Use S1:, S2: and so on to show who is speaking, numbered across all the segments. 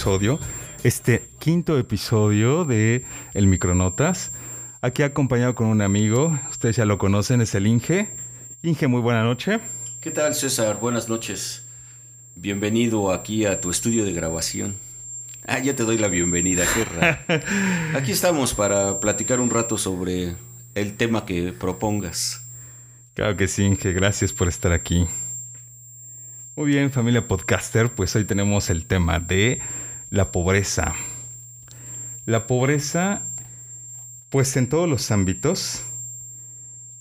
S1: episodio, este quinto episodio de El Micronotas. Aquí acompañado con un amigo, ustedes ya lo conocen, es el Inge. Inge, muy buena noche.
S2: ¿Qué tal, César? Buenas noches. Bienvenido aquí a tu estudio de grabación. Ah, ya te doy la bienvenida, qué raro. Aquí estamos para platicar un rato sobre el tema que propongas.
S1: Claro que sí, Inge, gracias por estar aquí. Muy bien, familia podcaster, pues hoy tenemos el tema de la pobreza. La pobreza, pues en todos los ámbitos,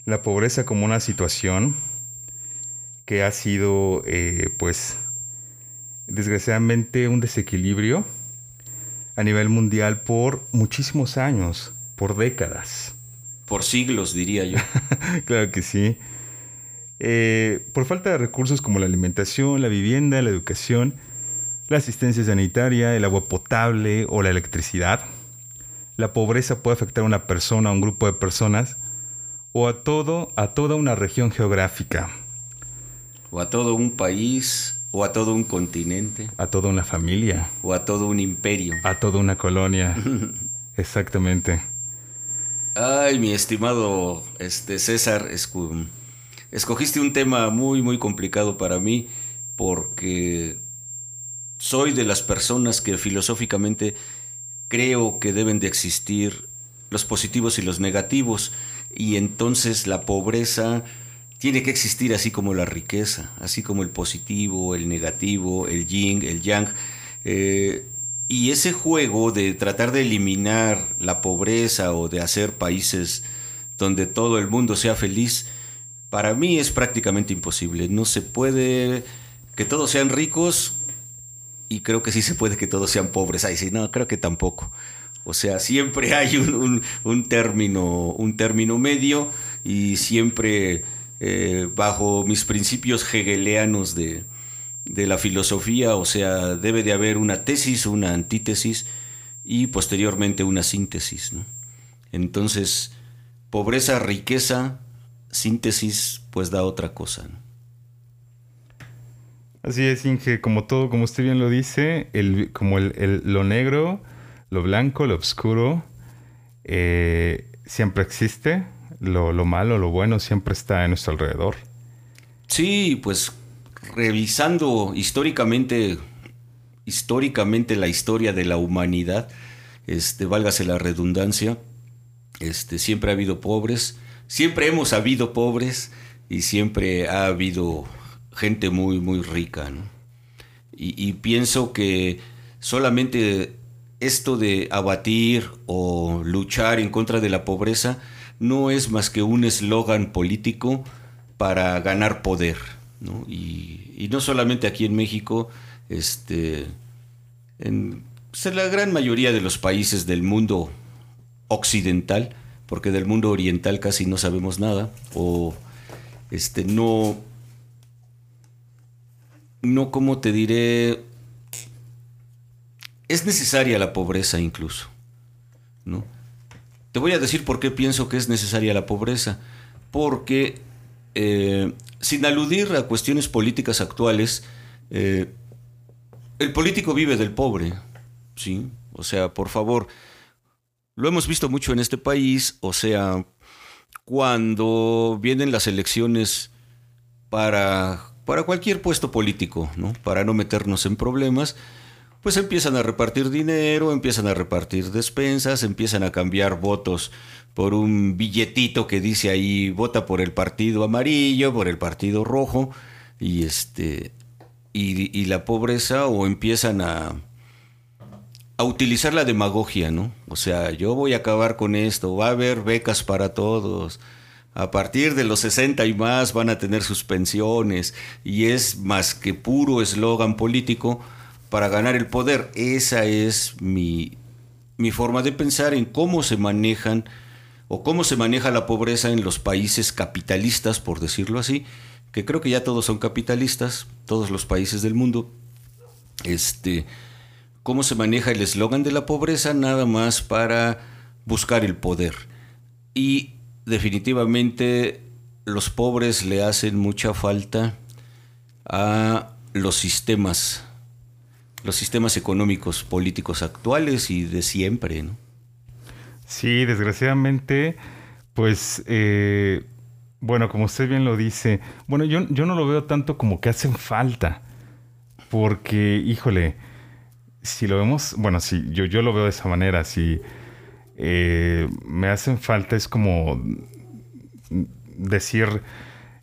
S1: la pobreza como una situación que ha sido, eh, pues, desgraciadamente un desequilibrio a nivel mundial por muchísimos años, por décadas.
S2: Por siglos, diría yo.
S1: claro que sí. Eh, por falta de recursos como la alimentación, la vivienda, la educación, la asistencia sanitaria, el agua potable o la electricidad, la pobreza puede afectar a una persona, a un grupo de personas o a todo, a toda una región geográfica.
S2: O a todo un país, o a todo un continente.
S1: A toda una familia.
S2: O a todo un imperio.
S1: A toda una colonia. Exactamente.
S2: Ay, mi estimado este, César, escogiste un tema muy, muy complicado para mí porque soy de las personas que filosóficamente creo que deben de existir los positivos y los negativos y entonces la pobreza tiene que existir así como la riqueza, así como el positivo, el negativo, el yin, el yang. Eh, y ese juego de tratar de eliminar la pobreza o de hacer países donde todo el mundo sea feliz, para mí es prácticamente imposible. No se puede que todos sean ricos y creo que sí se puede que todos sean pobres. Ay, sí, no, creo que tampoco. O sea, siempre hay un, término, un término medio y siempre eh, bajo mis principios hegelianos de, de la filosofía, o sea, debe de haber una tesis, una antítesis y posteriormente una síntesis. Entonces, pobreza, riqueza, síntesis, pues da otra cosa.
S1: Así es, Inge, como todo, como usted bien lo dice, el, como el, lo negro, lo blanco, lo oscuro, eh, siempre existe, lo, lo malo, lo bueno siempre está a nuestro alrededor.
S2: Sí, pues revisando históricamente, históricamente la historia de la humanidad, este, válgase la redundancia, este, siempre ha habido pobres, siempre hemos habido pobres y siempre ha habido gente muy, muy rica. Y, pienso que solamente esto de abatir o luchar en contra de la pobreza no es más que un eslogan político para ganar poder. Y, no solamente aquí en México, este, en, pues, en la gran mayoría de los países del mundo occidental, porque del mundo oriental casi no sabemos nada, o este, no, no, como te diré, es necesaria la pobreza incluso, ¿no? Te voy a decir por qué pienso que es necesaria la pobreza, porque eh, sin aludir a cuestiones políticas actuales, eh, el político vive del pobre, ¿sí? O sea, por favor, lo hemos visto mucho en este país, o sea, cuando vienen las elecciones para, para cualquier puesto político, ¿no? Para no meternos en problemas, pues empiezan a repartir dinero, empiezan a repartir despensas, empiezan a cambiar votos por un billetito que dice ahí vota por el partido amarillo, por el partido rojo, y este y, la pobreza, o empiezan a, a utilizar la demagogia, ¿no? O sea, yo voy a acabar con esto, va a haber becas para todos, A partir de los 60 y más van a tener sus pensiones y es más que puro eslogan político para ganar el poder. Esa es mi, mi forma de pensar en cómo se manejan o cómo se maneja la pobreza en los países capitalistas, por decirlo así, que creo que ya todos son capitalistas, todos los países del mundo. Este, cómo se maneja el eslogan de la pobreza nada más para buscar el poder. Y definitivamente los pobres le hacen mucha falta a los sistemas, los sistemas económicos, políticos actuales y de siempre, ¿no?
S1: Sí, desgraciadamente, pues, eh, bueno, como usted bien lo dice, bueno, yo, yo no lo veo tanto como que hacen falta, porque, híjole, si lo vemos, bueno, sí, yo, yo lo veo de esa manera, si eh, me hacen falta es como decir,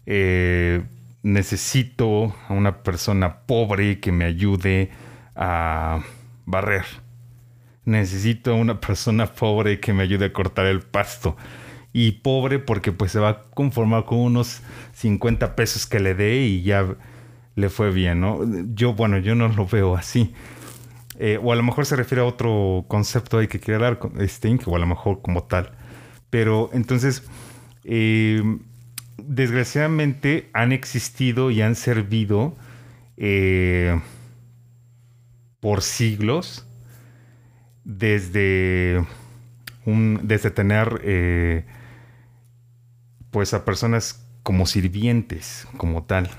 S1: eh, necesito a una persona pobre que me ayude a barrer. Necesito a una persona pobre que me ayude a cortar el pasto. Y pobre porque pues se va a conformar con unos 50 pesos que le dé y ya le fue bien, ¿no? Yo, bueno, yo no lo veo así. Eh, o a lo mejor se refiere a otro concepto ahí que quiere dar Stink, o a lo mejor como tal. Pero entonces, eh, desgraciadamente han existido y han servido eh, por siglos desde, un, desde tener pues a personas como sirvientes, como tal.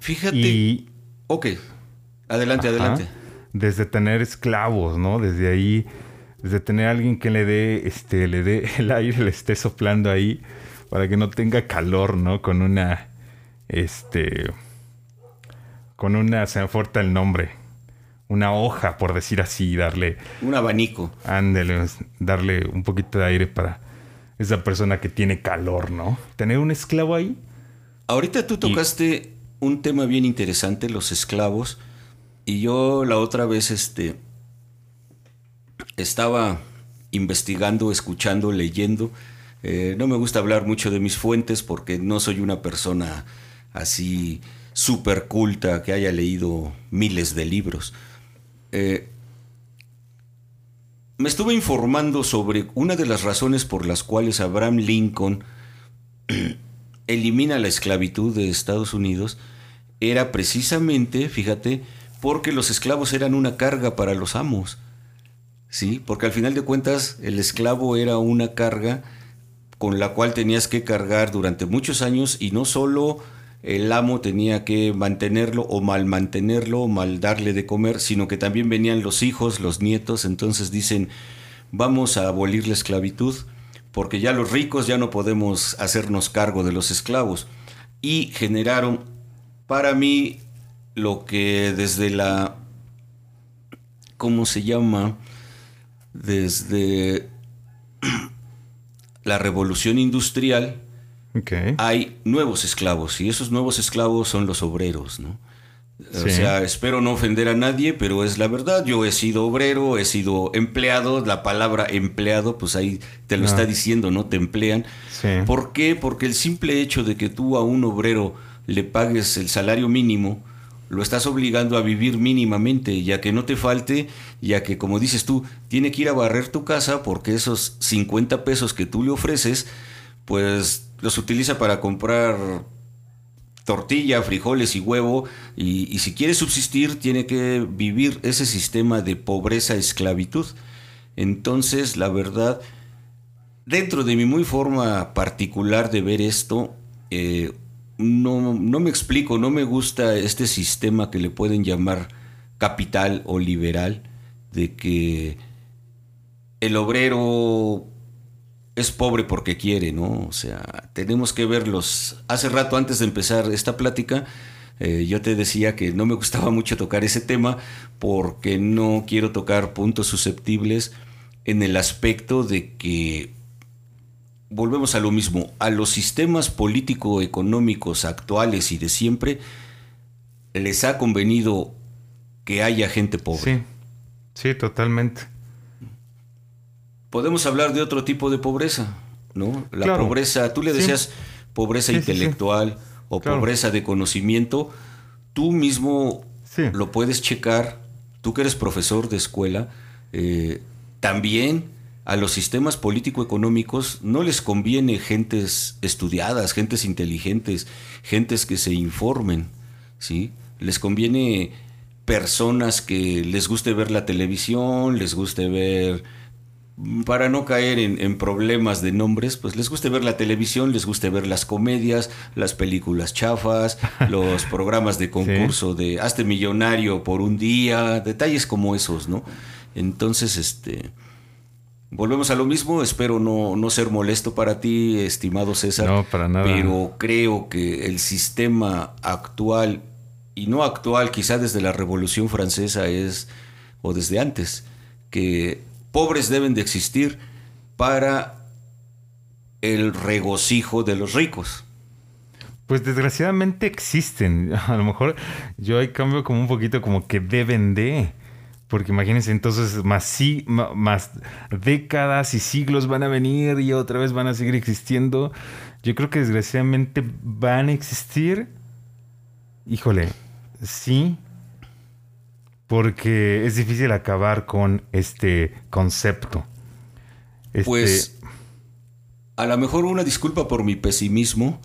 S2: Fíjate. Y, ok, adelante, adelante
S1: desde tener esclavos, ¿no? Desde ahí, desde tener a alguien que le dé, este, le dé el aire, le esté soplando ahí para que no tenga calor, ¿no? Con una, este, con una, se me el nombre, una hoja, por decir así, darle...
S2: Un abanico.
S1: Ándele, darle un poquito de aire para esa persona que tiene calor, ¿no? Tener un esclavo ahí.
S2: Ahorita tú tocaste un tema bien interesante, los esclavos. Y yo la otra vez este, estaba investigando, escuchando, leyendo. Eh, no me gusta hablar mucho de mis fuentes porque no soy una persona así súper culta que haya leído miles de libros. Eh, me estuve informando sobre una de las razones por las cuales Abraham Lincoln elimina la esclavitud de Estados Unidos. Era precisamente, fíjate, porque los esclavos eran una carga para los amos. ¿Sí? Porque al final de cuentas el esclavo era una carga con la cual tenías que cargar durante muchos años y no solo el amo tenía que mantenerlo o mal mantenerlo o mal darle de comer, sino que también venían los hijos, los nietos, entonces dicen, vamos a abolir la esclavitud porque ya los ricos ya no podemos hacernos cargo de los esclavos. Y generaron, para mí, lo que desde la, ¿cómo se llama? Desde la revolución industrial hay nuevos esclavos y esos nuevos esclavos son los obreros, ¿no? O sea, espero no ofender a nadie, pero es la verdad. Yo he sido obrero, he sido empleado. La palabra empleado, pues ahí te lo está ah. diciendo, ¿no? Te emplean. ¿Por qué? Porque el simple hecho de que tú a un obrero le pagues el salario mínimo, lo estás obligando a vivir mínimamente, ya que no te falte, ya que como dices tú, tiene que ir a barrer tu casa porque esos 50 pesos que tú le ofreces, pues los utiliza para comprar tortilla, frijoles y huevo, y, si quiere subsistir tiene que vivir ese sistema de pobreza-esclavitud. Entonces, la verdad, dentro de mi muy forma particular de ver esto, eh, no, no me explico, no me gusta este sistema que le pueden llamar capital o liberal, de que el obrero es pobre porque quiere, ¿no? O sea, tenemos que verlos. Hace rato, antes de empezar esta plática, eh, yo te decía que no me gustaba mucho tocar ese tema porque no quiero tocar puntos susceptibles en el aspecto de que volvemos a lo mismo, a los sistemas político-económicos actuales y de siempre, les ha convenido que haya gente pobre.
S1: Sí, sí, totalmente.
S2: Podemos hablar de otro tipo de pobreza, ¿no? La
S1: Claro.
S2: pobreza, tú le decías pobreza
S1: Sí, sí, sí.
S2: intelectual o
S1: Claro.
S2: pobreza de conocimiento, tú mismo lo puedes checar, tú que eres profesor de escuela, eh, también a los sistemas político-económicos no les conviene gentes estudiadas, gentes inteligentes, gentes que se informen, ¿sí? Les conviene personas que les guste ver la televisión, les guste ver para no caer en, en problemas de nombres, pues les guste ver la televisión, les guste ver las comedias, las películas chafas, los programas de concurso de hazte millonario por un día, detalles como esos, ¿no? Entonces, este, volvemos a lo mismo, espero no, no ser molesto para ti, estimado César.
S1: No, para nada.
S2: Pero creo que el sistema actual, y no actual, quizá desde la Revolución Francesa es, o desde antes, que pobres deben de existir para el regocijo de los ricos.
S1: Pues desgraciadamente existen. A lo mejor yo ahí cambio como un poquito como que deben de. Porque imagínense entonces más, sí, más décadas y siglos van a venir y otra vez van a seguir existiendo. Yo creo que desgraciadamente van a existir. Híjole, sí. Porque es difícil acabar con este concepto. Este,
S2: Pues a lo mejor una disculpa por mi pesimismo,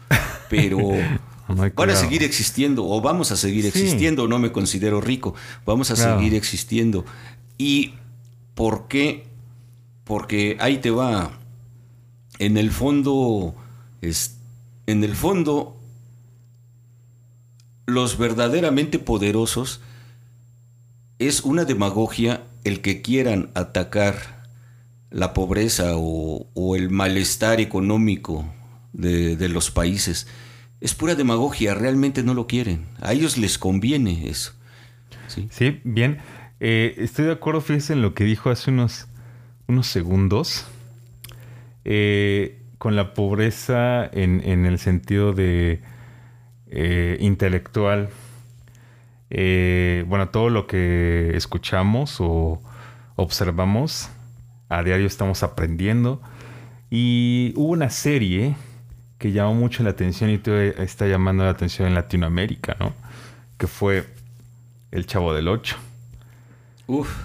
S2: pero Van a seguir existiendo o vamos a seguir
S1: Sí.
S2: existiendo, no me considero rico, vamos a
S1: Claro.
S2: seguir existiendo. ¿Y por qué? Porque ahí te va. En el fondo, es, en el fondo, los verdaderamente poderosos es una demagogia el que quieran atacar la pobreza o, o el malestar económico de, de los países. Es pura demagogia, realmente no lo quieren. A ellos les conviene eso. ¿sí?
S1: Sí, bien. Eh, estoy de acuerdo, fíjense en lo que dijo hace unos, unos segundos. Eh, con la pobreza en, en el sentido de eh, intelectual. Bueno, todo lo que escuchamos o observamos a diario estamos aprendiendo. Y hubo una serie que llamó mucho la atención y todavía está llamando la atención en Latinoamérica, ¿no? Que fue El Chavo del Ocho.
S2: Uf,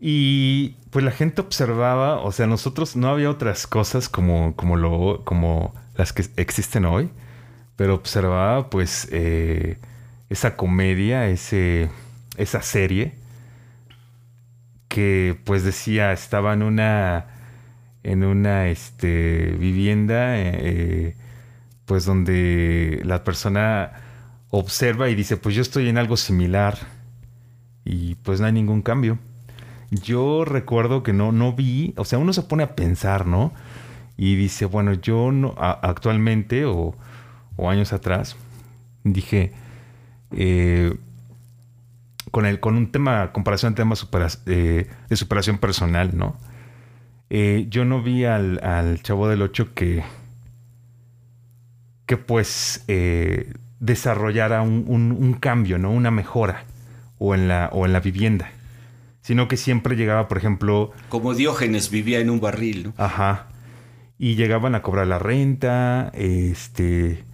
S1: Y pues la gente observaba, o sea, nosotros no había otras cosas como, como, lo, como las que existen hoy, pero observaba pues eh, esa comedia, ese, esa serie que pues decía estaba en una en una este, vivienda eh, pues donde la persona observa y dice pues yo estoy en algo similar y pues no hay ningún cambio. Yo recuerdo que no, no vi, o sea, uno se pone a pensar, ¿no? Y dice, bueno, yo no, actualmente o, o años atrás, dije, eh, con, el, con un tema, comparación temas supera- eh, de superación personal, ¿no? Eh, yo no vi al, al chavo del 8 que, que pues eh, desarrollara un, un- un cambio, ¿no? Una mejora o en la, o en la vivienda. Sino que siempre llegaba, por ejemplo,
S2: como Diógenes vivía en un barril, ¿no?
S1: Ajá. Y llegaban a cobrar la renta, este...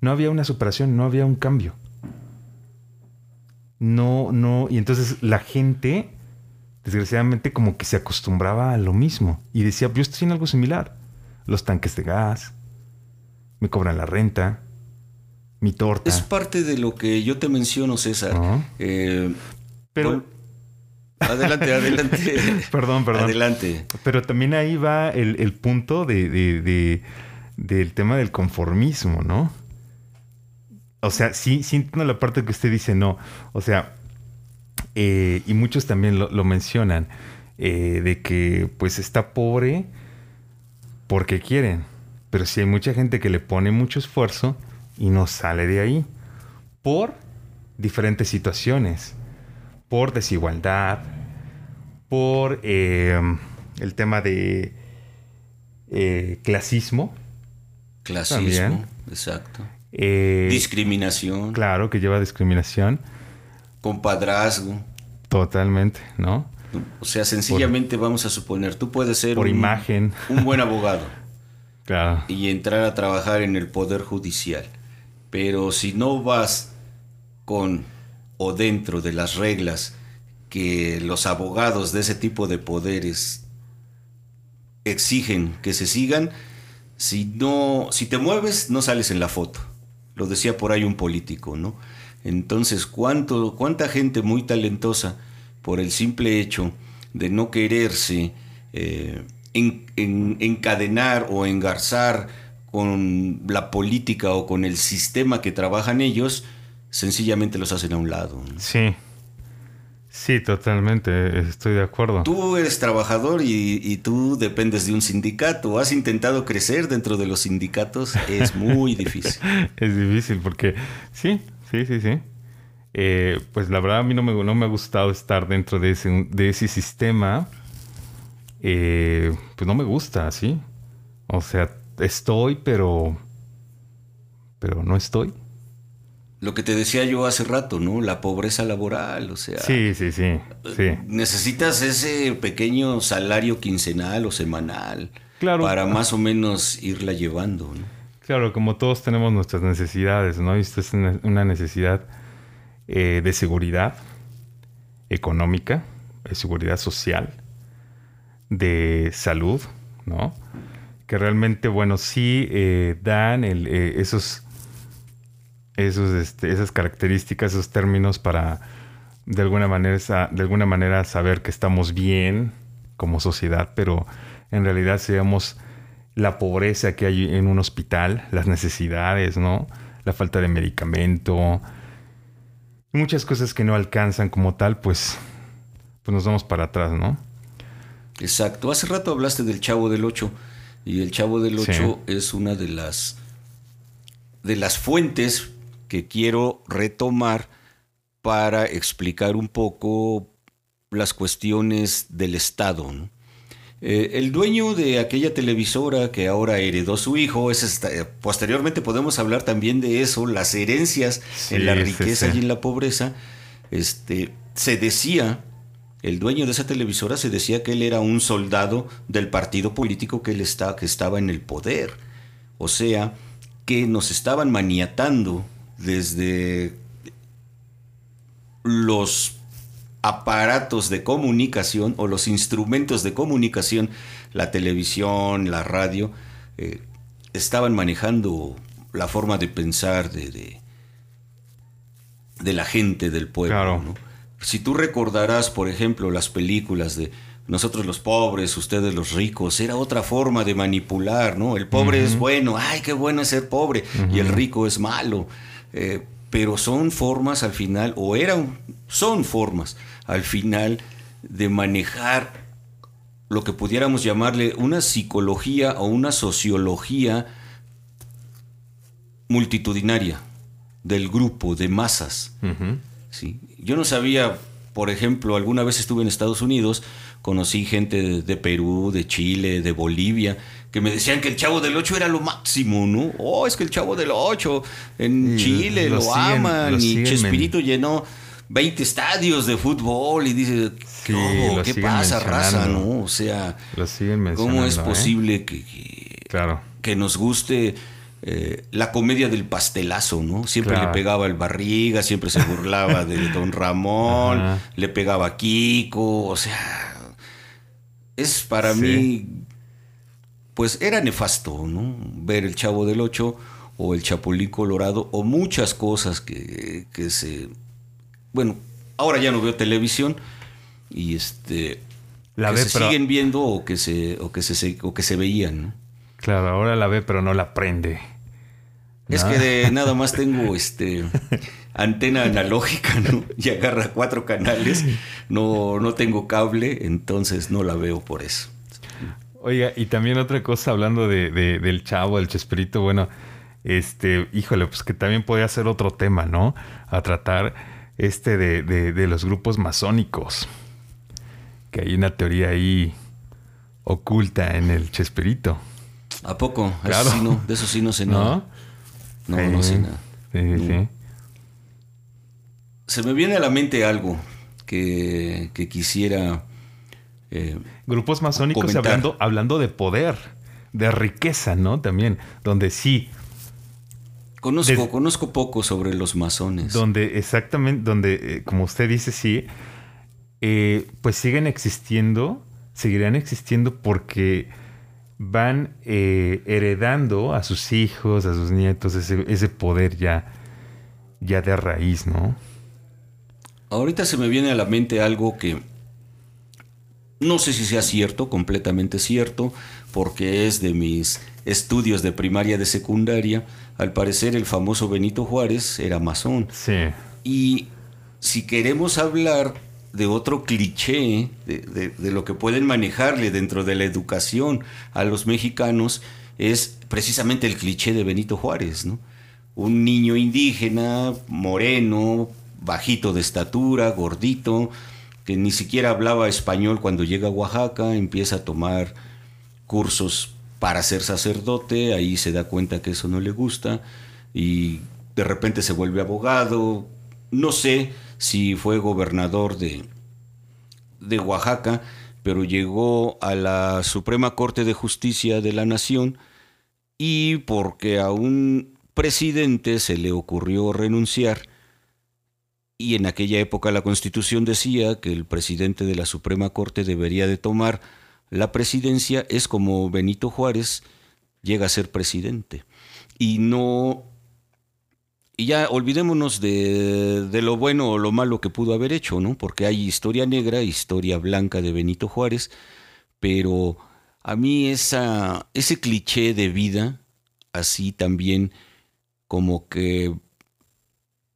S1: No había una superación, no había un cambio. No, no... Y entonces la gente, desgraciadamente, como que se acostumbraba a lo mismo. Y decía, yo estoy en algo similar. Los tanques de gas, me cobran la renta, mi torta.
S2: Es parte de lo que yo te menciono, César. Eh,
S1: Pero-
S2: Adelante, adelante.
S1: Perdón, perdón.
S2: Adelante.
S1: Pero también ahí va el, el punto de, de- de- del tema del conformismo, ¿no? O sea, sí, sí entiendo la parte que usted dice, no. O sea, eh, y muchos también lo, lo mencionan, eh, de que pues está pobre porque quieren. Pero sí hay mucha gente que le pone mucho esfuerzo y no sale de ahí. Por diferentes situaciones. Por desigualdad, por eh, el tema de eh, clasismo.
S2: Clasismo,
S1: También.
S2: exacto.
S1: eh,
S2: Discriminación,
S1: claro, que lleva discriminación.
S2: Compadrazgo.
S1: Totalmente, ¿no?
S2: O sea, sencillamente vamos a suponer, tú puedes ser
S1: Por
S2: un,
S1: imagen.
S2: un buen abogado.
S1: Claro.
S2: y entrar a trabajar en el Poder Judicial. Pero si no vas con o dentro de las reglas que los abogados de ese tipo de poderes exigen que se sigan, si no, si te mueves, no sales en la foto. Lo decía por ahí un político, ¿no? Entonces, ¿cuánto, cuánta gente muy talentosa, por el simple hecho de no quererse eh, en- en- encadenar o engarzar con la política o con el sistema que trabajan ellos, sencillamente los hacen a un lado. ¿no?
S1: Sí. Sí, totalmente. Estoy de acuerdo.
S2: Tú eres trabajador y, y tú dependes de un sindicato. ¿Has intentado crecer dentro de los sindicatos? Es muy difícil.
S1: Es difícil porque sí, sí, sí, sí. Eh, pues la verdad a mí no me, no me ha gustado estar dentro de ese, de ese sistema. Eh, pues no me gusta, ¿sí? O sea, estoy, pero... Pero no estoy.
S2: Lo que te decía yo hace rato, ¿no? La pobreza laboral, o sea...
S1: Sí, sí, sí, sí.
S2: Necesitas ese pequeño salario quincenal o semanal
S1: Claro.
S2: para más o menos irla llevando, ¿no?
S1: Claro, como todos tenemos nuestras necesidades, ¿no? Y esto es una necesidad eh, de seguridad económica, de seguridad social, de salud, ¿no? Que realmente, bueno, sí eh, dan eh, esos, esos, este, esas características, esos términos para de alguna manera, de alguna manera saber que estamos bien como sociedad, pero en realidad seamos la pobreza que hay en un hospital, las necesidades, ¿no? La falta de medicamento, muchas cosas que no alcanzan como tal, pues, pues nos vamos para atrás, ¿no?
S2: Exacto. Hace rato hablaste del Chavo del Ocho y el Chavo del
S1: Sí.
S2: Ocho es una de las de las fuentes que quiero retomar para explicar un poco las cuestiones del Estado. ¿no? Eh, el dueño de aquella televisora que ahora heredó su hijo, es esta- eh, posteriormente podemos hablar también de eso, las herencias
S1: Sí,
S2: en la
S1: sí,
S2: riqueza
S1: sí.
S2: y en la pobreza. Este, se decía, el dueño de esa televisora se decía que él era un soldado del partido político que, él está, que estaba en el poder. O sea, que nos estaban maniatando desde los aparatos de comunicación o los instrumentos de comunicación, la televisión, la radio, eh, estaban manejando la forma de pensar de, de, de la gente del pueblo.
S1: Claro.
S2: ¿no? Si tú recordarás, por ejemplo, las películas de nosotros los pobres, ustedes los ricos, era otra forma de manipular, ¿no? El pobre es bueno, ay, qué bueno es ser pobre, y el rico es malo. Eh, pero son formas al final, o eran, son formas al final de manejar lo que pudiéramos llamarle una psicología o una sociología multitudinaria del grupo de masas. Sí. Yo no sabía, por ejemplo, alguna vez estuve en Estados Unidos, conocí gente de, de Perú, de Chile, de Bolivia, que me decían que el Chavo del Ocho era lo máximo, ¿no? Oh, es que el Chavo del Ocho en
S1: Y
S2: Chile
S1: lo
S2: lo,
S1: siguen-
S2: aman
S1: lo
S2: y Chespirito llenó 20 estadios de fútbol y dice, ¿qué,
S1: Sí, lo
S2: ¿Qué pasa, raza, no? O sea. ¿cómo es
S1: ¿eh?
S2: posible que- que
S1: Claro.
S2: que nos guste eh, la comedia del pastelazo, ¿no? Siempre
S1: Claro.
S2: le pegaba el barriga, siempre se burlaba de Don Ramón,
S1: Ajá.
S2: le pegaba a Kiko, o sea, es para
S1: Sí.
S2: mí, pues era nefasto, ¿no? Ver el Chavo del Ocho o el Chapulín Colorado o muchas cosas que, que se... Bueno, ahora ya no veo televisión y este...
S1: La
S2: que
S1: ve,
S2: se
S1: pero-
S2: siguen viendo o que se, o que se, o que se veían, ¿no?
S1: Claro, ahora la ve, pero no la aprende.
S2: Es
S1: ¿No?
S2: que de nada más tengo este antena analógica, ¿no? Y agarra cuatro canales. No, no tengo cable, entonces no la veo por eso.
S1: Oiga, y también otra cosa, hablando de, de- del chavo, del chespirito, bueno, este, híjole, pues que también podría ser otro tema, ¿no? A tratar este de, de- de los grupos masónicos. Que hay una teoría ahí oculta en el chespirito,
S2: ¿A poco? Eso
S1: Claro.
S2: sí no, de eso sí no sé nada. No, no sé nada.
S1: Sí, sí, sí.
S2: Se me viene a la mente algo que, que quisiera... eh,
S1: Grupos masónicos hablando, hablando de poder. de riqueza, ¿no? También, donde sí.
S2: Conozco, conozco poco sobre los masones.
S1: Donde exactamente, donde, eh, como usted dice, sí, eh, pues siguen existiendo, seguirán existiendo porque van eh, heredando a sus hijos, a sus nietos, ese, ese poder ya, ya de raíz, ¿no?
S2: Ahorita se me viene a la mente algo que no sé si sea cierto, completamente cierto, porque es de mis estudios de primaria de secundaria. Al parecer el famoso Benito Juárez era masón.
S1: Sí.
S2: Y si queremos hablar de otro cliché, de, de, lo que pueden manejarle dentro de la educación a los mexicanos, es precisamente el cliché de Benito Juárez, ¿no? Un niño indígena, moreno, bajito de estatura, gordito, que ni siquiera hablaba español cuando llega a Oaxaca, empieza a tomar cursos para ser sacerdote, ahí se da cuenta que eso no le gusta y de repente se vuelve abogado, no sé si fue gobernador de, de Oaxaca, pero llegó a la Suprema Corte de Justicia de la Nación y porque a un presidente se le ocurrió renunciar, y en aquella época la Constitución decía que el presidente de la Suprema Corte debería de tomar la presidencia, es como Benito Juárez llega a ser presidente. Y no... Y ya olvidémonos de, de lo bueno o lo malo que pudo haber hecho, ¿no? Porque hay historia negra, historia blanca de Benito Juárez, pero a mí esa, ese cliché de vida, así también como que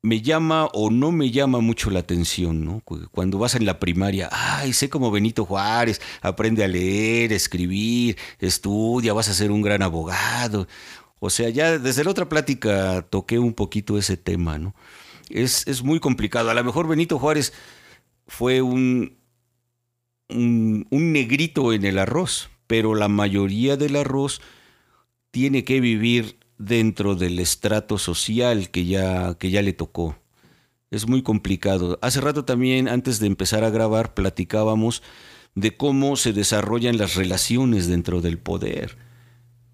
S2: me llama o no me llama mucho la atención, ¿no? Cuando vas en la primaria, ay, sé como Benito Juárez, aprende a leer, escribir, estudia, vas a ser un gran abogado. O sea, ya desde la otra plática toqué un poquito ese tema, ¿no? Es, es muy complicado. A lo mejor Benito Juárez fue un, un, un negrito en el arroz, pero la mayoría del arroz tiene que vivir dentro del estrato social que ya, que ya le tocó. Es muy complicado. Hace rato también, antes de empezar a grabar, platicábamos de cómo se desarrollan las relaciones dentro del poder.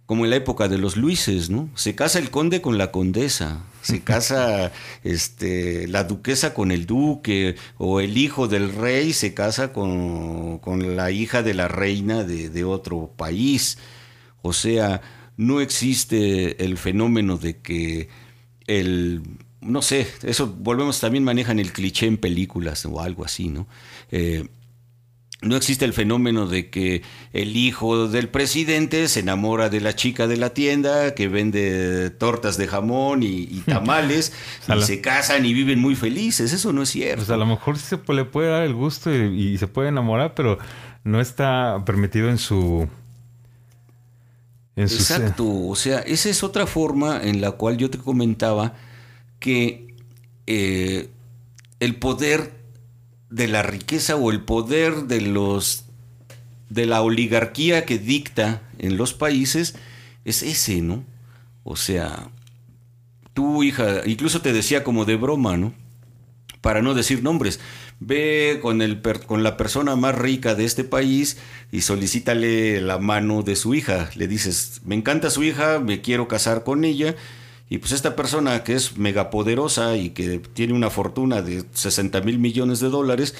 S2: Como en la época de los Luises, ¿no? Se casa el conde con la condesa, se casa este, la duquesa con el duque, o el hijo del rey se casa con, con la hija de la reina de, de otro país. O sea, no existe el fenómeno de que el no sé, eso volvemos también manejan el cliché en películas o algo así, ¿no? Eh, no existe el fenómeno de que el hijo del presidente se enamora de la chica de la tienda que vende tortas de jamón y, tamales y se casan y viven muy felices. Eso no es cierto.
S1: Pues a lo mejor se le puede dar el gusto y se puede enamorar, pero no está permitido en su
S2: Exacto, o sea, esa es otra forma en la cual yo te comentaba que eh, el poder de la riqueza o el poder de los de la oligarquía que dicta en los países es ese, ¿no? O sea, tu hija, incluso te decía como de broma, ¿no? Para no decir nombres, ve con, el, con la persona más rica de este país y solicítale la mano de su hija. Le dices, me encanta su hija, me quiero casar con ella. Y pues esta persona que es megapoderosa y que tiene una fortuna de 60 mil millones de dólares,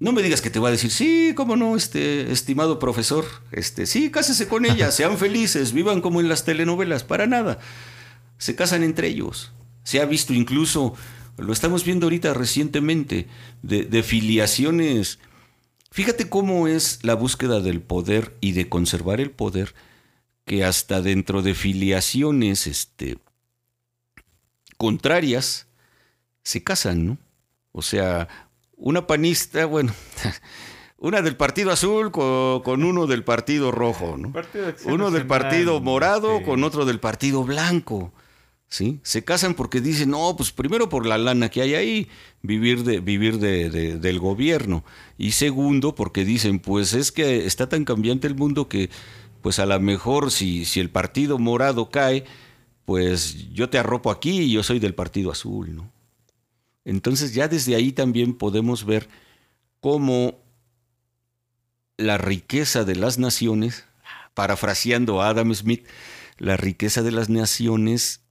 S2: no me digas que te va a decir, sí, cómo no, este estimado profesor, este, sí, cásese con ella, sean felices, vivan como en las telenovelas, para nada. Se casan entre ellos. Se ha visto incluso lo estamos viendo ahorita recientemente, de, filiaciones. Fíjate cómo es la búsqueda del poder y de conservar el poder, que hasta dentro de filiaciones este, contrarias se casan, ¿no? O sea, una panista, bueno, una del Partido Azul con, uno del Partido Rojo, ¿no? Uno del Partido Morado con otro del Partido Blanco. ¿Sí? Se casan porque dicen, no, pues primero por la lana que hay ahí, vivir, de, vivir de, del gobierno. Y segundo, porque dicen, pues es que está tan cambiante el mundo que, pues a lo mejor si, si el partido morado cae, pues yo te arropo aquí y yo soy del partido azul, ¿no? Entonces ya desde ahí también podemos ver cómo la riqueza de las naciones parafraseando a Adam Smith, la riqueza de las naciones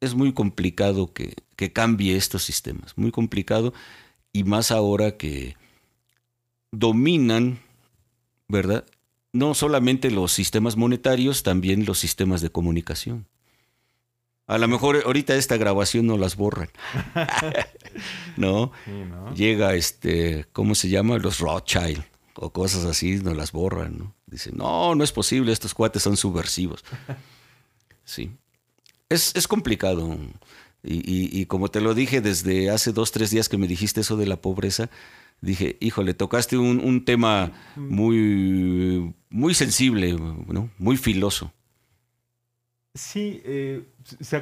S2: es muy complicado que, que cambie estos sistemas, muy complicado y más ahora que dominan, ¿verdad? No solamente los sistemas monetarios, también los sistemas de comunicación. A lo mejor ahorita esta grabación no las borran. ¿No? Llega este, ¿cómo se llama? Los Rothschild o cosas así, no las borran, ¿no? Dicen, no, no es posible, estos cuates son subversivos. Sí. Es, es complicado. Y, y, como te lo dije desde hace dos, tres días que me dijiste eso de la pobreza, dije, híjole, tocaste un, un tema muy, muy sensible, ¿no? muy filoso.
S1: Sí, eh,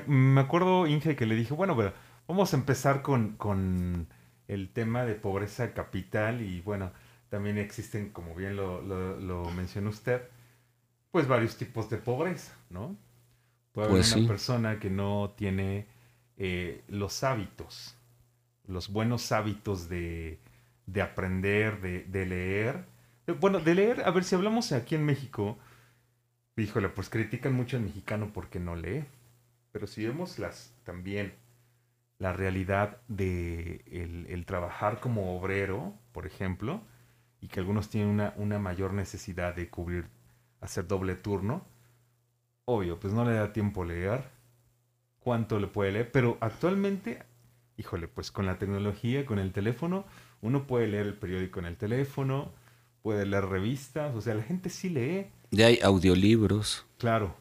S1: me acuerdo, Inge, que le dije, bueno, pero vamos a empezar con, con el tema de pobreza capital y bueno, también existen, como bien lo, lo, mencionó usted, pues varios tipos de pobreza, ¿no? Puede haber pues una persona que no tiene eh, los hábitos, los buenos hábitos de, de aprender, de, de, leer. Bueno, de leer, a ver si hablamos aquí en México, híjole, pues critican mucho al mexicano porque no lee. Pero si vemos las también la realidad de el, trabajar como obrero, por ejemplo, y que algunos tienen una, una, mayor necesidad de cubrir, hacer doble turno, obvio, pues no le da tiempo leer, cuánto le puede leer, pero actualmente, híjole, pues con la tecnología, con el teléfono, uno puede leer el periódico en el teléfono, puede leer revistas, o sea, la gente sí lee.
S2: Ya hay audiolibros.
S1: Claro,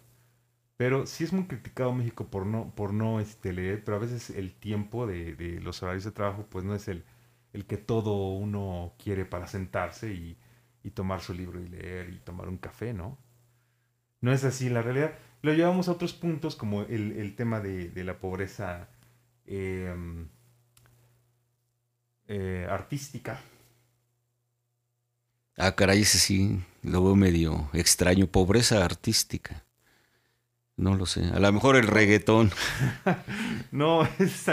S1: pero sí es muy criticado México por no, por no este, leer, pero a veces el tiempo de, de los horarios de trabajo pues no es el, el que todo uno quiere para sentarse y, y, tomar su libro y leer y tomar un café, ¿no? No es así, la realidad. Lo llevamos a otros puntos como el, el tema de, de, la pobreza em, eh, artística.
S2: Ah, caray, ese sí, lo veo medio extraño. Pobreza artística. No lo sé. A lo mejor el reggaetón.
S1: no, es,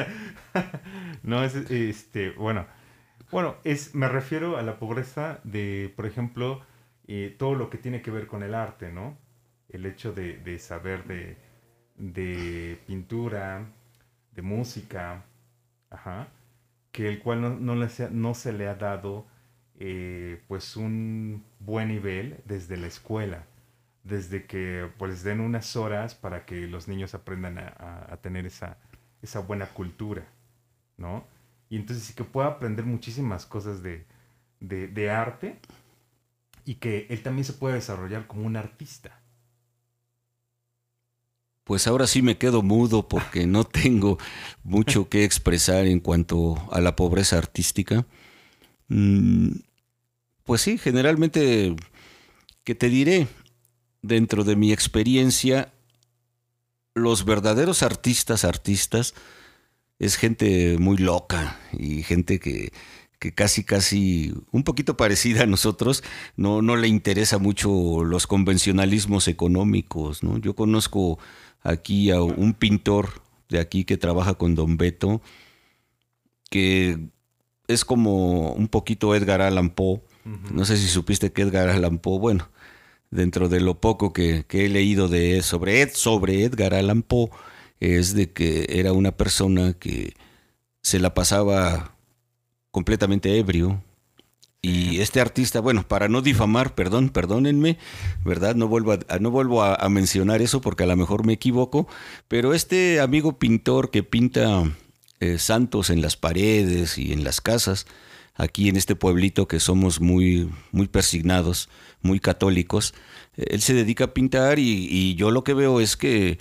S1: no es este, bueno, bueno, es, me refiero a la pobreza de, por ejemplo, eh, todo lo que tiene que ver con el arte, ¿no? El hecho de, saber de, pintura, de música, que el cual no, le no se le ha dado eh, pues un buen nivel desde la escuela desde que pues den unas horas para que los niños aprendan a, tener esa, buena cultura, ¿no? Y entonces sí que pueda aprender muchísimas cosas de, de, arte y que él también se pueda desarrollar como un artista.
S2: Pues ahora sí me quedo mudo porque no tengo mucho que expresar en cuanto a la pobreza artística. Mm, pues sí, generalmente, ¿qué te diré? dentro de mi experiencia, los verdaderos artistas, artistas, es gente muy loca y gente que, casi, casi un poquito parecida a nosotros, no, no le interesa mucho los convencionalismos económicos. ¿no? Yo conozco aquí a un pintor de aquí que trabaja con Don Beto, que es como un poquito Edgar Allan Poe. No sé si supiste que Edgar Allan Poe, bueno, dentro de lo poco que, he leído de sobre, Ed, sobre Edgar Allan Poe, es de que era una persona que se la pasaba completamente ebrio. Y este artista, bueno, para no difamar, perdón, perdónenme, ¿verdad? No vuelvo a, no vuelvo a, mencionar eso porque a lo mejor me equivoco, pero este amigo pintor que pinta eh, santos en las paredes y en las casas, aquí en este pueblito que somos muy, muy persignados, muy católicos, él se dedica a pintar y, yo lo que veo es que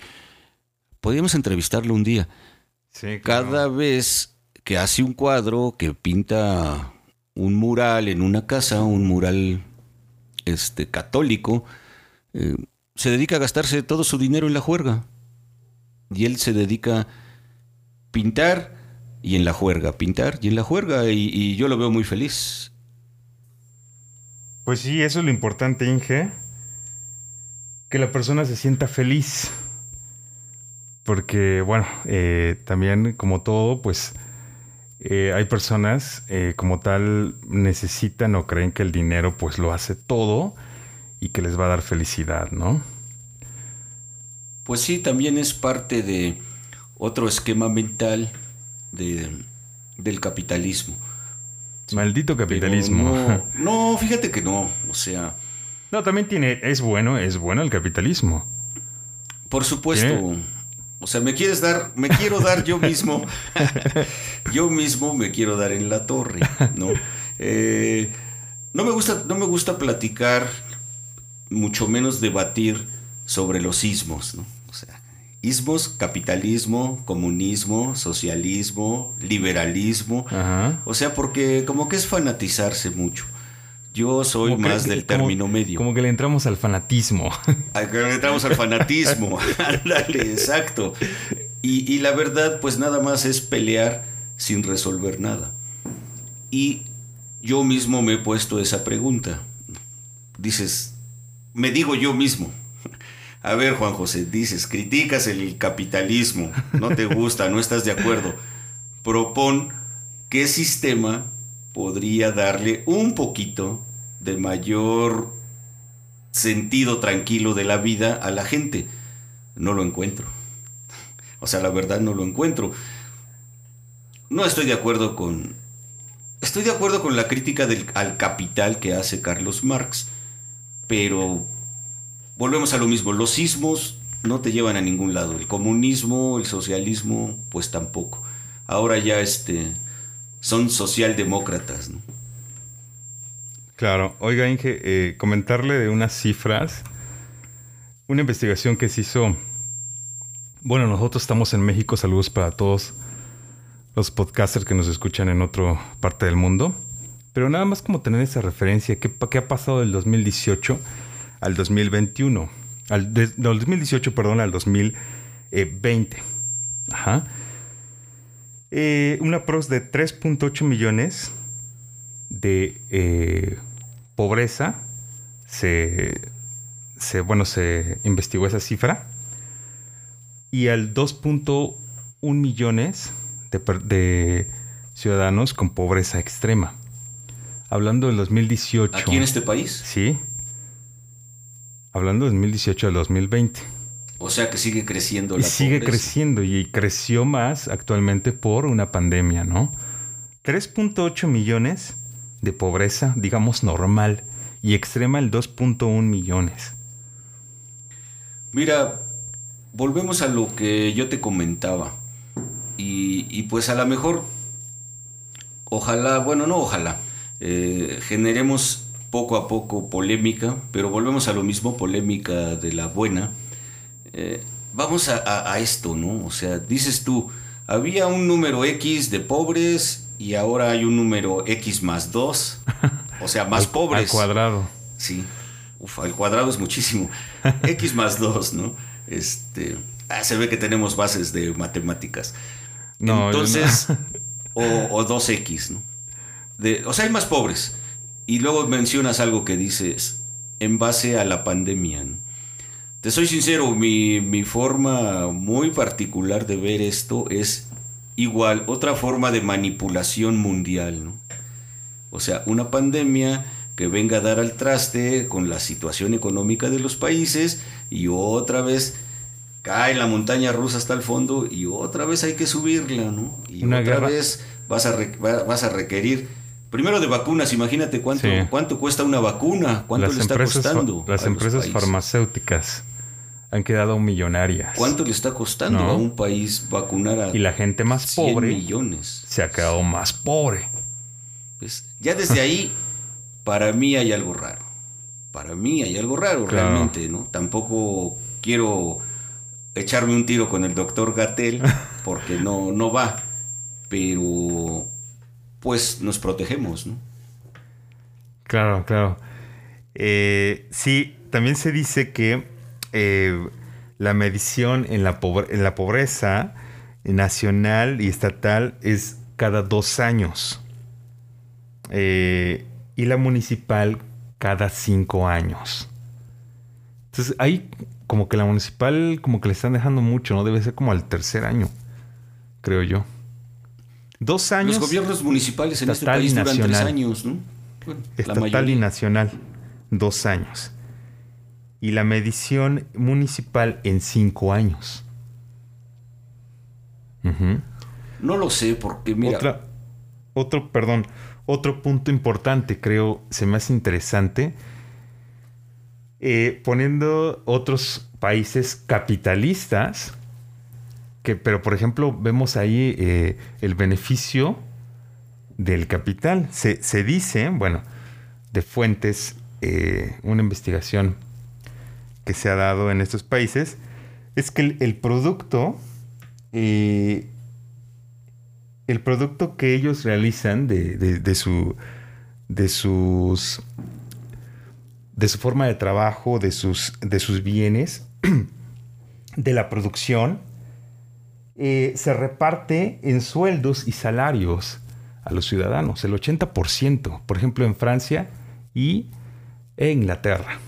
S2: podríamos entrevistarlo un día. Cada vez que hace un cuadro, que pinta un mural en una casa, un mural este, católico, eh, se dedica a gastarse todo su dinero en la juerga. Y él se dedica a pintar y en la juerga, pintar y en la juerga, y, yo lo veo muy feliz.
S1: Pues sí, eso es lo importante, Inge. Que la persona se sienta feliz. Porque, bueno, eh, también como todo, pues eh, hay personas eh, como tal necesitan o creen que el dinero pues lo hace todo y que les va a dar felicidad, ¿no?
S2: Pues sí, también es parte de otro esquema mental de, del capitalismo.
S1: Maldito capitalismo.
S2: No, no, fíjate que no. O sea.
S1: No, también tiene. Es bueno, es bueno el capitalismo.
S2: Por supuesto. O sea, me quieres dar, me quiero dar yo mismo. yo mismo me quiero dar en la torre, ¿no? Eh, no me gusta, no me gusta platicar, mucho menos debatir sobre los ismos, ¿no? O sea, ismos, capitalismo, comunismo, socialismo, liberalismo. O sea, porque como que es fanatizarse mucho. Yo soy más del término medio.
S1: Como que le entramos al fanatismo.
S2: le entramos al fanatismo. Ándale, exacto. Y, y, la verdad, pues nada más es pelear sin resolver nada. Y yo mismo me he puesto esa pregunta. Dices, me digo yo mismo. A ver, Juan José, dices, criticas el capitalismo, no te gusta, no estás de acuerdo. Propón qué sistema podría darle un poquito de mayor sentido tranquilo de la vida a la gente. No lo encuentro. O sea, la verdad no lo encuentro. No estoy de acuerdo con... Estoy de acuerdo con la crítica al capital que hace Carlos Marx, pero volvemos a lo mismo. Los sismos no te llevan a ningún lado. El comunismo, el socialismo, pues tampoco. Ahora ya este son socialdemócratas. ¿no?
S1: Claro, oiga Inge, eh, comentarle de unas cifras, una investigación que se hizo, bueno, nosotros estamos en México, saludos para todos los podcasters que nos escuchan en otra parte del mundo, pero nada más como tener esa referencia, ¿qué, ha pasado del 2018 al 2021? Al, del 2018, perdón, al 2020. Ajá. Eh, una pros de 3.8 millones de eh, pobreza. Se, se, bueno, se investigó esa cifra. Y al 2.1 millones de, de, ciudadanos con pobreza extrema. Hablando del 2018.
S2: ¿Aquí en este país?
S1: Sí. Hablando del 2018 al 2020.
S2: O sea que sigue creciendo
S1: y
S2: la
S1: sigue
S2: pobreza.
S1: creciendo y creció más actualmente por una pandemia, ¿no? 3.8 millones de pobreza, digamos normal, y extrema el 2.1 millones.
S2: Mira, volvemos a lo que yo te comentaba. Y, y pues a lo mejor, ojalá, bueno, no ojalá, eh, generemos poco a poco polémica, pero volvemos a lo mismo, polémica de la buena. Eh, vamos a, a, a, esto, ¿no? O sea, dices tú, había un número X de pobres y ahora hay un número X más 2, o sea, más
S1: al,
S2: pobres.
S1: Al cuadrado.
S2: Sí, Uf, al cuadrado es muchísimo. X más 2, ¿no? Este, ah, se ve que tenemos bases de matemáticas.
S1: No,
S2: Entonces,
S1: no.
S2: o, o 2X, ¿no? De, o sea, hay más pobres. Y luego mencionas algo que dices en base a la pandemia. ¿no? Te soy sincero, mi, mi, forma muy particular de ver esto es igual, otra forma de manipulación mundial, ¿no? O sea, una pandemia que venga a dar al traste con la situación económica de los países y otra vez cae la montaña rusa hasta el fondo y otra vez hay que subirla, ¿no? Y
S1: una
S2: otra
S1: guerra.
S2: vez vas a, vas a requerir Primero de vacunas, imagínate cuánto, sí. cuánto cuesta una vacuna, cuánto
S1: las
S2: le está
S1: empresas,
S2: costando.
S1: Las empresas farmacéuticas han quedado millonarias.
S2: ¿Cuánto le está costando no. a un país vacunar a
S1: Y la gente más pobre
S2: millones?
S1: se ha quedado sí. más pobre.
S2: Pues ya desde ahí, para mí hay algo raro. Para mí hay algo raro claro. realmente, ¿no? Tampoco quiero echarme un tiro con el doctor Gatel porque no, no va. Pero pues nos protegemos, ¿no?
S1: Claro, claro. Eh, sí, también se dice que eh, la medición en la, pobre, en la, pobreza nacional y estatal es cada dos años. Eh, y la municipal cada cinco años. Entonces ahí como que la municipal como que le están dejando mucho, ¿no? Debe ser como al tercer año, creo yo. Dos años.
S2: Los gobiernos municipales en este país duran tres años, ¿no?
S1: Bueno, estatal y nacional, dos años. Y la medición municipal en cinco años.
S2: No lo sé, porque mira.
S1: Otra, otro, perdón, otro punto importante, creo, se me hace interesante. Eh, poniendo otros países capitalistas, que, pero por ejemplo, vemos ahí eh, el beneficio del capital. Se, dice, bueno, de fuentes, eh, una investigación que se ha dado en estos países, es que el, producto el producto que ellos realizan de, su, de sus de su forma de trabajo, de sus, de sus bienes, de la producción, eh, se reparte en sueldos y salarios a los ciudadanos, el 80%, por ejemplo, en Francia y en Inglaterra.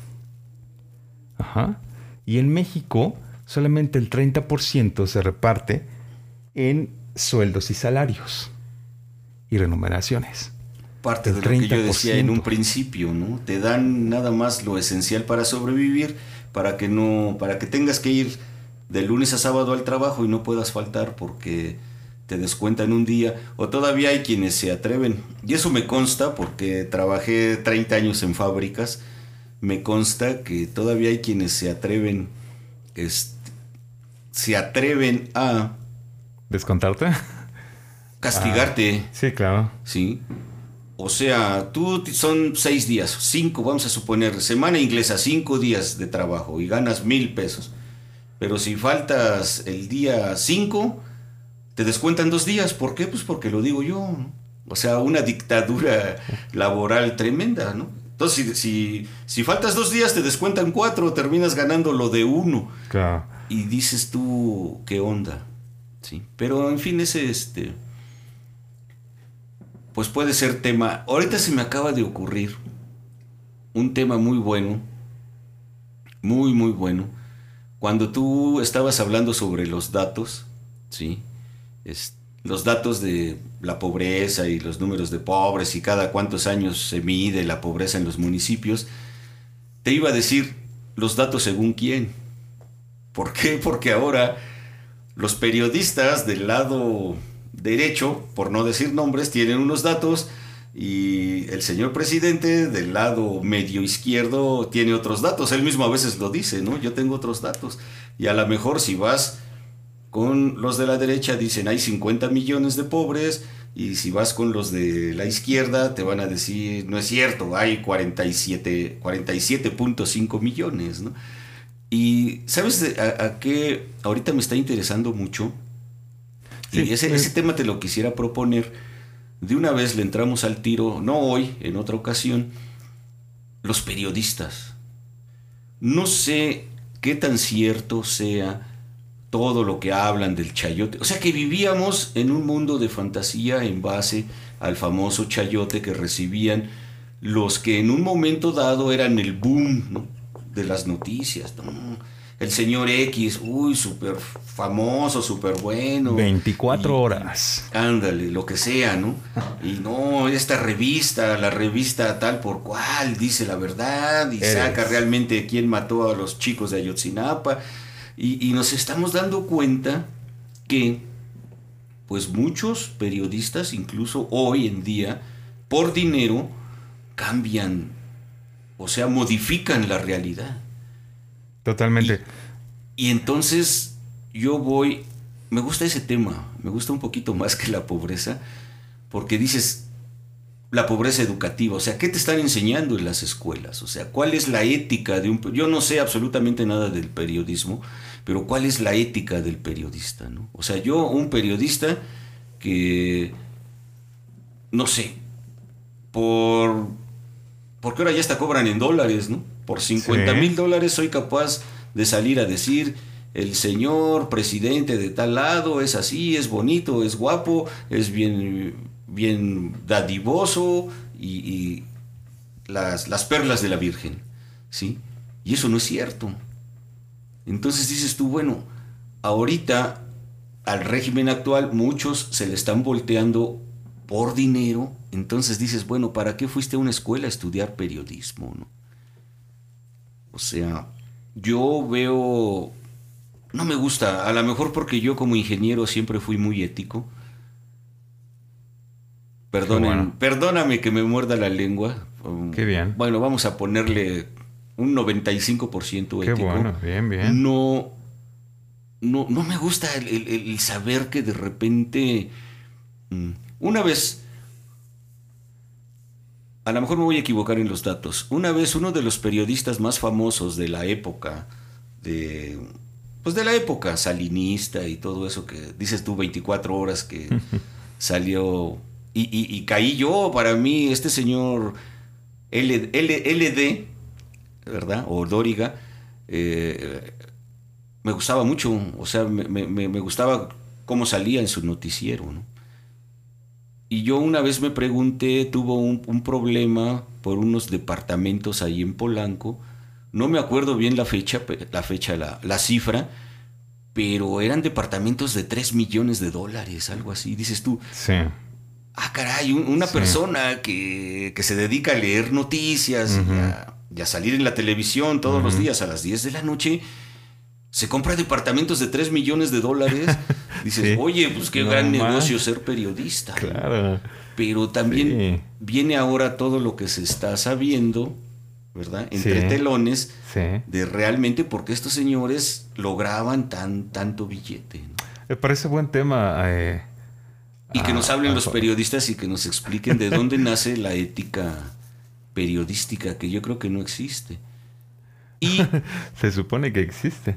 S1: Y en México, solamente el 30% se reparte en sueldos y salarios y remuneraciones.
S2: Parte de lo que yo decía en un principio, ¿no? Te dan nada más lo esencial para sobrevivir, para que no, para que tengas que ir de lunes a sábado al trabajo y no puedas faltar porque te descuentan un día, o todavía hay quienes se atreven, y eso me consta porque trabajé 30 años en fábricas, me consta que todavía hay quienes se atreven, se atreven a
S1: ¿Descontarte?
S2: Castigarte.
S1: Ah, sí, claro.
S2: Sí. O sea, tú son seis días, cinco, vamos a suponer, semana inglesa, cinco días de trabajo y ganas mil pesos. Pero si faltas el día cinco, te descuentan dos días. ¿Por qué? Pues porque lo digo yo. O sea, una dictadura laboral tremenda, ¿no? Entonces, si, si, faltas dos días, te descuentan cuatro, terminas ganando lo de uno.
S1: Claro.
S2: Y dices tú, ¿qué onda? Pero en fin, ese este. Pues puede ser tema. Ahorita se me acaba de ocurrir un tema muy bueno. Muy, muy bueno. Cuando tú estabas hablando sobre los datos, ¿sí? Los datos de la pobreza y los números de pobres y cada cuántos años se mide la pobreza en los municipios, te iba a decir los datos según quién. ¿Por qué? Porque ahora los periodistas del lado derecho, por no decir nombres, tienen unos datos y el señor presidente del lado medio izquierdo tiene otros datos. Él mismo a veces lo dice, ¿no? Yo tengo otros datos. Y a lo mejor si vas con los de la derecha dicen hay 50 millones de pobres y si vas con los de la izquierda te van a decir no es cierto, hay 47 47.5 millones, ¿no? Y ¿sabes a, qué ahorita me está interesando mucho? y ese, ese tema te lo quisiera proponer. De una vez le entramos al tiro, no hoy, en otra ocasión, los periodistas. No sé qué tan cierto sea todo lo que hablan del chayote. O sea que vivíamos en un mundo de fantasía en base al famoso chayote que recibían los que en un momento dado eran el boom, ¿no? de las noticias. El señor X, uy, súper famoso, súper bueno.
S1: 24 horas.
S2: Ándale, lo que sea, ¿no? Y no, esta revista, la revista tal por cual, dice la verdad y saca realmente quién mató a los chicos de Ayotzinapa. Y, y nos estamos dando cuenta que, pues muchos periodistas, incluso hoy en día, por dinero, cambian o sea, modifican la realidad.
S1: Totalmente.
S2: Y, entonces yo voy, me gusta ese tema, me gusta un poquito más que la pobreza, porque dices, la pobreza educativa, o sea, ¿qué te están enseñando en las escuelas? O sea, ¿cuál es la ética de un... Yo no sé absolutamente nada del periodismo, pero ¿cuál es la ética del periodista? ¿no? O sea, yo, un periodista que, no sé, por porque ahora ya hasta cobran en dólares, ¿no? Por 50 mil dólares soy capaz de salir a decir, el señor presidente de tal lado es así, es bonito, es guapo, es bien, bien dadivoso y, las, las, perlas de la Virgen, ¿sí? Y eso no es cierto. Entonces dices tú, bueno, ahorita al régimen actual muchos se le están volteando por dinero, entonces dices, bueno, ¿para qué fuiste a una escuela a estudiar periodismo? O sea, yo veo, no me gusta, a lo mejor porque yo como ingeniero siempre fui muy ético. Perdonen, Perdóname que me muerda la lengua.
S1: Qué bien.
S2: Bueno, vamos a ponerle un 95% ético.
S1: Qué bueno, bien, bien.
S2: No, no, no me gusta el, saber que de repente, mm, una vez, a lo mejor me voy a equivocar en los datos, una vez uno de los periodistas más famosos de la época, de, pues de la época salinista y todo eso que dices tú 24 horas que salió, y, caí yo, para mí, este señor LD, ¿verdad? O Dóriga, eh, me gustaba mucho, o sea, me, gustaba cómo salía en su noticiero, ¿no? Y yo una vez me pregunté, tuvo un, problema por unos departamentos ahí en Polanco, no me acuerdo bien la fecha, la fecha, la, cifra, pero eran departamentos de 3 millones de dólares, algo así, dices tú.
S1: Sí.
S2: Ah, caray, una persona que, se dedica a leer noticias y, a, salir en la televisión todos los días a las 10 de la noche, se compra departamentos de 3 millones de dólares. Dices, oye, pues qué gran negocio ser periodista.
S1: Claro.
S2: Pero también viene ahora todo lo que se está sabiendo, ¿verdad? Entre telones, de realmente por qué estos señores lograban tan, tanto billete.
S1: Me parece buen tema. Eh,
S2: y que nos hablen los periodistas y que nos expliquen de dónde nace la ética periodística, que yo creo que no existe.
S1: Y se supone que existe.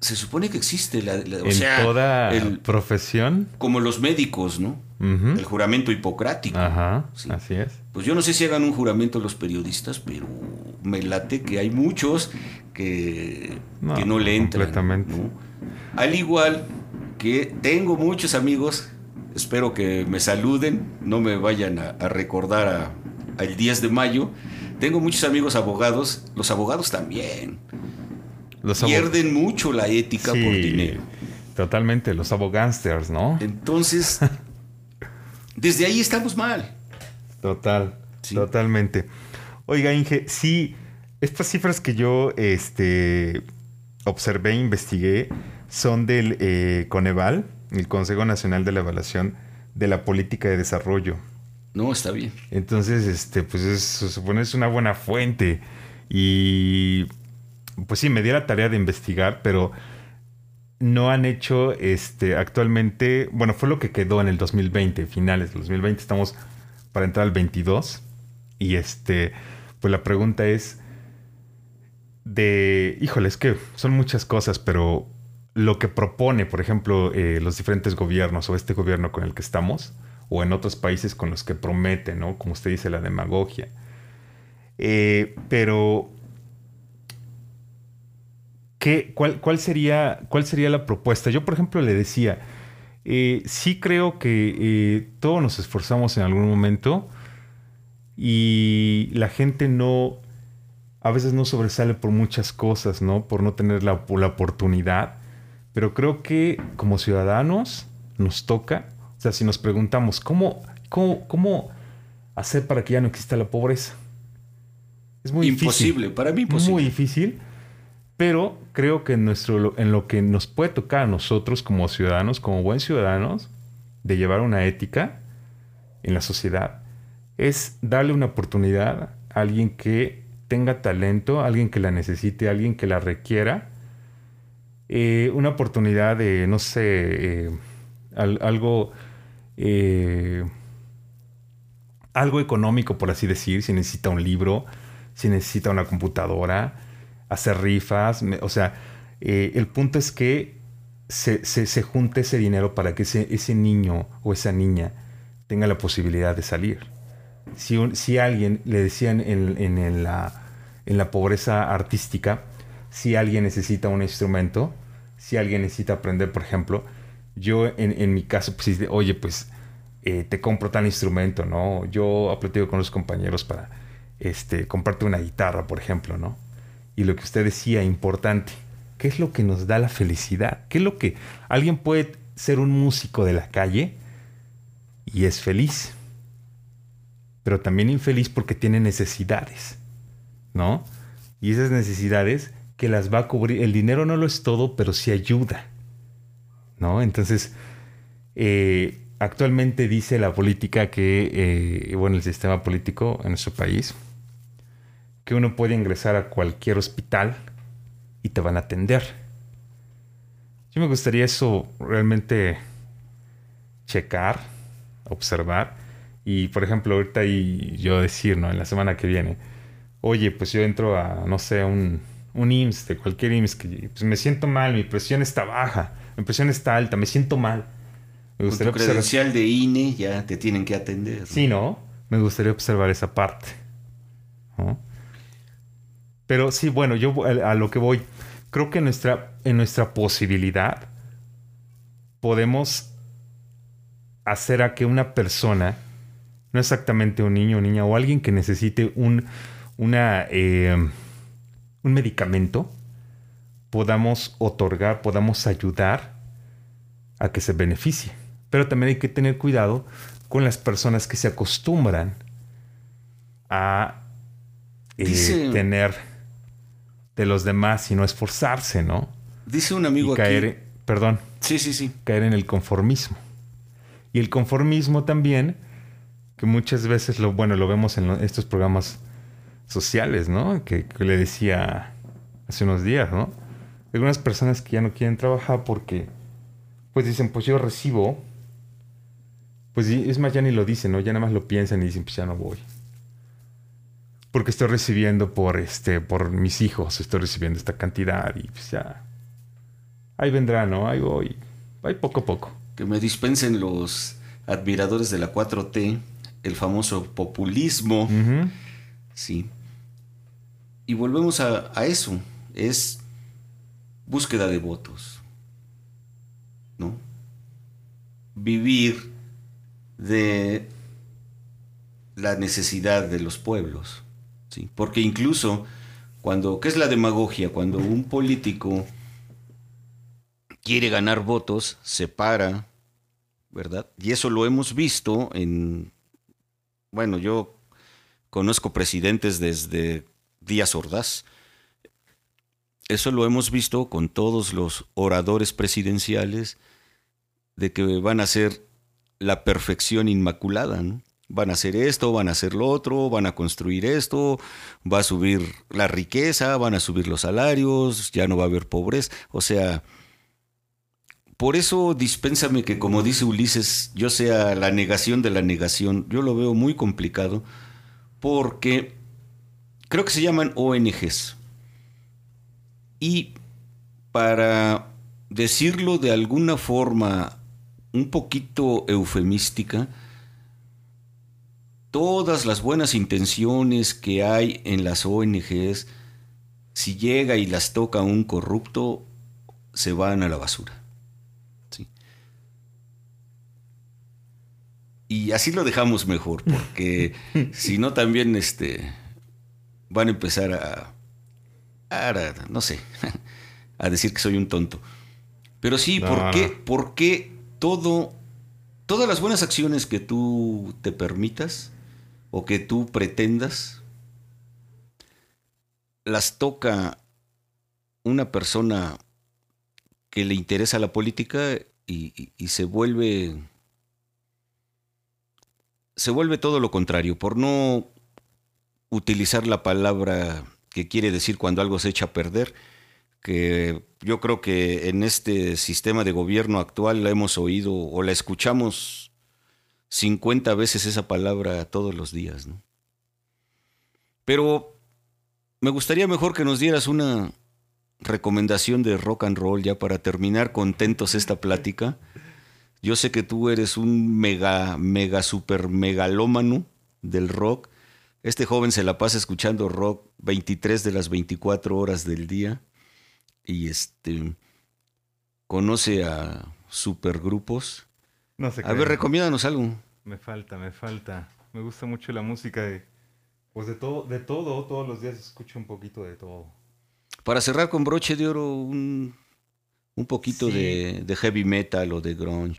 S2: Se supone que existe la,
S1: en toda profesión.
S2: Como los médicos no el juramento hipocrático.
S1: Ajá, así es.
S2: Pues yo no sé si hagan un juramento los periodistas pero me late que hay muchos que no, que no le entran completamente. al igual que tengo muchos amigos espero que me saluden no me vayan a, recordar al 10 de mayo tengo muchos amigos abogados los abogados también Pierden mucho la ética por dinero.
S1: Totalmente, los abogánsters, ¿no?
S2: Entonces, desde ahí estamos mal.
S1: Total, totalmente. Oiga, Inge, sí, estas cifras que yo este, observé e investigué son del eh, Coneval, el Consejo Nacional de la Evaluación de la Política de Desarrollo.
S2: No, está bien.
S1: Entonces, este, pues es, se supone es una buena fuente. Y pues sí, me di la tarea de investigar, pero no han hecho este actualmente, bueno, fue lo que quedó en el 2020, finales del 2020, estamos para entrar al 22 y este pues la pregunta es de, híjole, es que son muchas cosas, pero lo que propone, por ejemplo, eh, los diferentes gobiernos o este gobierno con el que estamos, o en otros países con los que prometen, ¿no? Como usted dice, la demagogia. Eh, pero cuál, sería, ¿Cuál sería la propuesta? Yo, por ejemplo, le decía, eh, sí creo que eh, todos nos esforzamos en algún momento y la gente no, a veces no sobresale por muchas cosas, ¿no? Por no tener la, la oportunidad. Pero creo que como ciudadanos nos toca, sea, si nos preguntamos, ¿cómo, cómo, cómo hacer para que ya no exista la pobreza?
S2: Es muy imposible, para mí imposible.
S1: Muy difícil. Pero creo que en, nuestro, en lo que nos puede tocar a nosotros como ciudadanos, como buen ciudadanos, de llevar una ética en la sociedad, es darle una oportunidad a alguien que tenga talento, a alguien que la necesite, a alguien que la requiera. Eh, una oportunidad de, no sé, eh, algo, eh, algo económico, por así decir, si necesita un libro, si necesita una computadora, hacer rifas, o sea, eh, el punto es que se, se, junte ese dinero para que ese, ese, niño o esa niña tenga la posibilidad de salir. Si, si alguien, le decían en, en, la, en la pobreza artística, si alguien necesita un instrumento, si alguien necesita aprender, por ejemplo, yo en, en mi caso, pues, oye, pues eh, te compro tal instrumento, ¿no? Yo platico con los compañeros para este, comprarte una guitarra, por ejemplo, ¿no? y lo que usted decía, importante, ¿qué es lo que nos da la felicidad? ¿Qué es lo que alguien puede ser un músico de la calle y es feliz? Pero también infeliz porque tiene necesidades, ¿no? y esas necesidades que las va a cubrir. El dinero no lo es todo, pero sí ayuda. Entonces, eh, actualmente dice la política que, eh, bueno, el sistema político en nuestro país, que uno puede ingresar a cualquier hospital y te van a atender. Yo me gustaría eso realmente checar, observar y, por ejemplo, ahorita y yo decir, ¿no? En la semana que viene, oye, pues yo entro a, no sé, un, un IMSS, de cualquier IMSS, que pues me siento mal, mi presión está baja, mi presión está alta, me siento mal.
S2: Me gustaría Con tu credencial de INE ya te tienen que atender.
S1: Sí, ¿no? Me gustaría observar esa parte. Pero sí, bueno, yo a lo que voy, creo que en nuestra, en nuestra posibilidad podemos hacer a que una persona, no exactamente un niño o niña, o alguien que necesite un, una, eh, un medicamento, podamos otorgar, podamos ayudar a que se beneficie. Pero también hay que tener cuidado con las personas que se acostumbran a eh, tener de los demás y no esforzarse, ¿no?
S2: Dice un amigo
S1: caer, Perdón.
S2: Sí, sí, sí.
S1: Caer en el conformismo. Y el conformismo también, que muchas veces lo, bueno, lo vemos en estos programas sociales, ¿no? Que, le decía hace unos días, ¿no? Algunas personas que ya no quieren trabajar porque, pues dicen, pues yo recibo, pues es más, ya ni lo dicen, ¿no? Ya nada más lo piensan y dicen, pues ya no voy. Porque estoy recibiendo por, este, por mis hijos, estoy recibiendo esta cantidad y pues ya, ahí vendrá, ¿no? Ahí voy, ahí poco a poco.
S2: Que me dispensen los admiradores de la 4T, el famoso populismo. Sí. Y volvemos a, eso. Es búsqueda de votos. ¿No? Vivir de la necesidad de los pueblos. ¿sí? Porque incluso cuando, ¿qué es la demagogia? Cuando un político quiere ganar votos, se para, ¿verdad? Y eso lo hemos visto en, bueno, yo conozco presidentes desde Díaz Ordaz. Eso lo hemos visto con todos los oradores presidenciales de que van a ser la perfección inmaculada. Van a hacer esto, van a hacer lo otro, van a construir esto, va a subir la riqueza, van a subir los salarios, ya no va a haber pobreza. O sea, por eso dispénsame que, como dice Ulises, yo sea la negación de la negación. Yo lo veo muy complicado porque creo que se llaman ONGs. Y para decirlo de alguna forma un poquito eufemística, todas las buenas intenciones que hay en las ONGs, si llega y las toca un corrupto, se van a la basura. Y así lo dejamos mejor, porque si no también este, van a empezar a, no sé, a decir que soy un tonto. Pero sí, ¿por, qué, ¿por qué todo, todas las buenas acciones que tú te permitas o que tú pretendas, las toca una persona que le interesa la política y se vuelve se vuelve todo lo contrario, por no utilizar la palabra que quiere decir cuando algo se echa a perder, que yo creo que en este sistema de gobierno actual la hemos oído o la escuchamos 50 veces esa palabra todos los días. ¿no? Pero me gustaría mejor que nos dieras una recomendación de rock and roll ya para terminar contentos esta plática. Yo sé que tú eres un mega, mega, super megalómano del rock. Este joven se la pasa escuchando rock 23 de las 24 horas del día. Y este conoce a supergrupos. No sé. A ver, recomiéndanos algo.
S1: Me falta, me falta. Me gusta mucho la música de. Pues de todo, de todo, todos los días escucho un poquito de todo.
S2: Para cerrar con broche de oro, un un poquito de, de heavy metal o de grunge.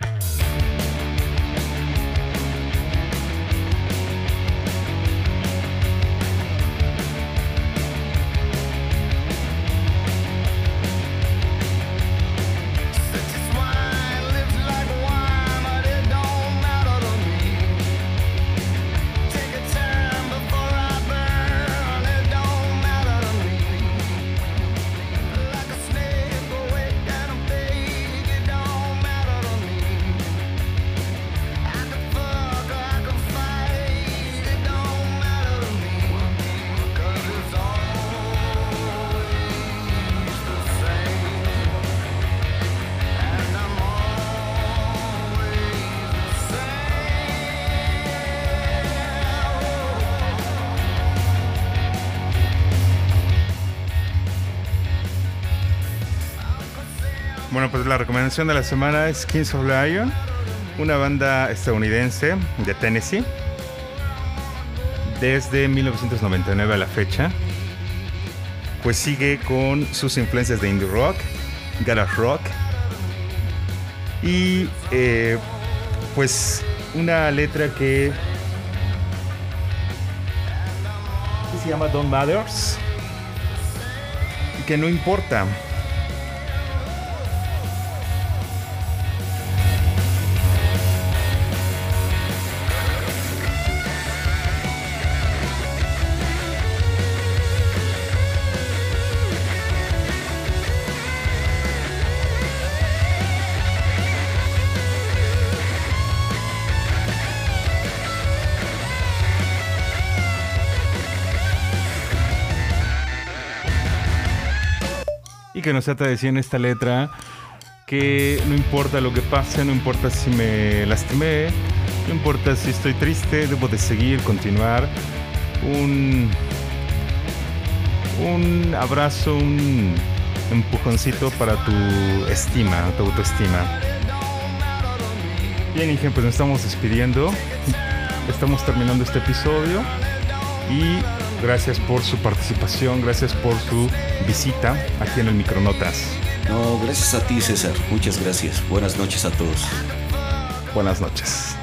S1: La recomendación de la semana es Kings of Lion, una banda estadounidense de Tennessee. Desde 1999 a la fecha, pues sigue con sus influencias de indie rock, garage rock y eh, pues una letra que, se llama Don't Matters que no importa que nos trata de decir en esta letra que no importa lo que pase, no importa si me lastimé, no importa si estoy triste, debo de seguir, continuar. Un, un abrazo, un empujoncito para tu estima, tu autoestima. Bien, Ingen, pues nos estamos despidiendo. Estamos terminando este episodio y Gracias por su participación, gracias por su visita aquí en el Micronotas.
S2: No, gracias a ti, César. Muchas gracias. Buenas noches a todos.
S1: Buenas noches.